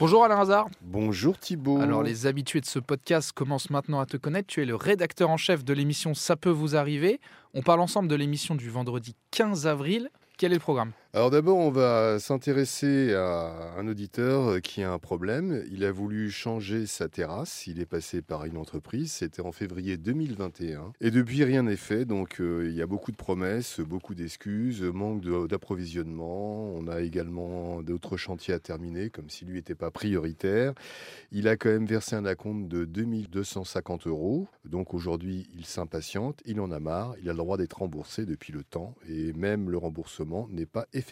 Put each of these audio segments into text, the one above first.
Bonjour Alain Hazard. Bonjour Thibault. Alors les habitués de ce podcast commencent maintenant à te connaître. Tu es le rédacteur en chef de l'émission Ça peut vous arriver. On parle ensemble de l'émission du vendredi 15 avril. Quel est le programme? Alors d'abord, on va s'intéresser à un auditeur qui a un problème. Il a voulu changer sa terrasse. Il est passé par une entreprise. C'était en février 2021. Et depuis, rien n'est fait. Donc euh, il y a beaucoup de promesses, beaucoup d'excuses, manque d'approvisionnement. On a également d'autres chantiers à terminer, comme si lui n'était pas prioritaire. Il a quand même versé un acompte de 2250 euros. Donc aujourd'hui, il s'impatiente. Il en a marre. Il a le droit d'être remboursé depuis le temps. Et même le remboursement n'est pas effectif.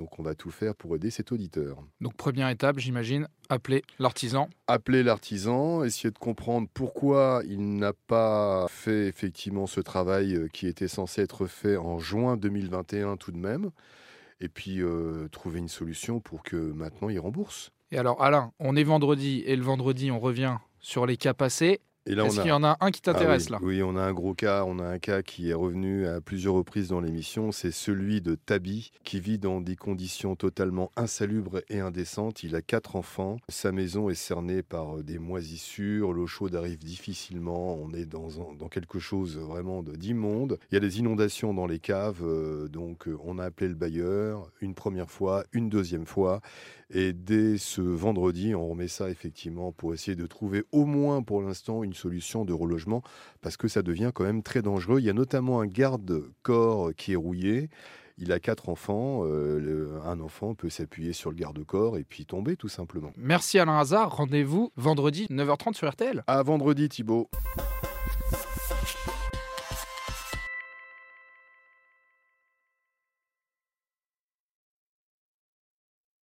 Donc on va tout faire pour aider cet auditeur. Donc première étape, j'imagine, appeler l'artisan. Appeler l'artisan, essayer de comprendre pourquoi il n'a pas fait effectivement ce travail euh, qui était censé être fait en juin 2021 tout de même. Et puis euh, trouver une solution pour que maintenant il rembourse. Et alors Alain, on est vendredi et le vendredi on revient sur les cas passés. Est-ce a... qu'il y en a un qui Ah t'intéresse oui, là? Oui, on a un gros cas. On a un cas qui est revenu à plusieurs reprises dans l'émission. C'est celui de Tabi, qui vit dans des conditions totalement insalubres et indécentes. Il a quatre enfants. Sa maison est cernée par euh, des moisissures. L'eau chaude arrive difficilement. On est dans, quelque chose vraiment de- d'immonde. Il y a des inondations dans les caves. euh, donc, euh, on a appelé le bailleur une première fois, une deuxième fois. Et dès ce vendredi, on remet ça effectivement pour essayer de trouver au moins pour l'instant une solution de relogement parce que ça devient quand même très dangereux. Il y a notamment un garde-corps qui est rouillé. Il a quatre enfants. euh, le- un enfant peut s'appuyer sur le garde-corps et puis tomber tout simplement. Merci Alain Hazard. Rendez-vous vendredi 9h30 sur RTL. À vendredi Thibaut.